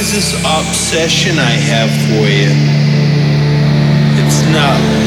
is this obsession I have for you? It's not.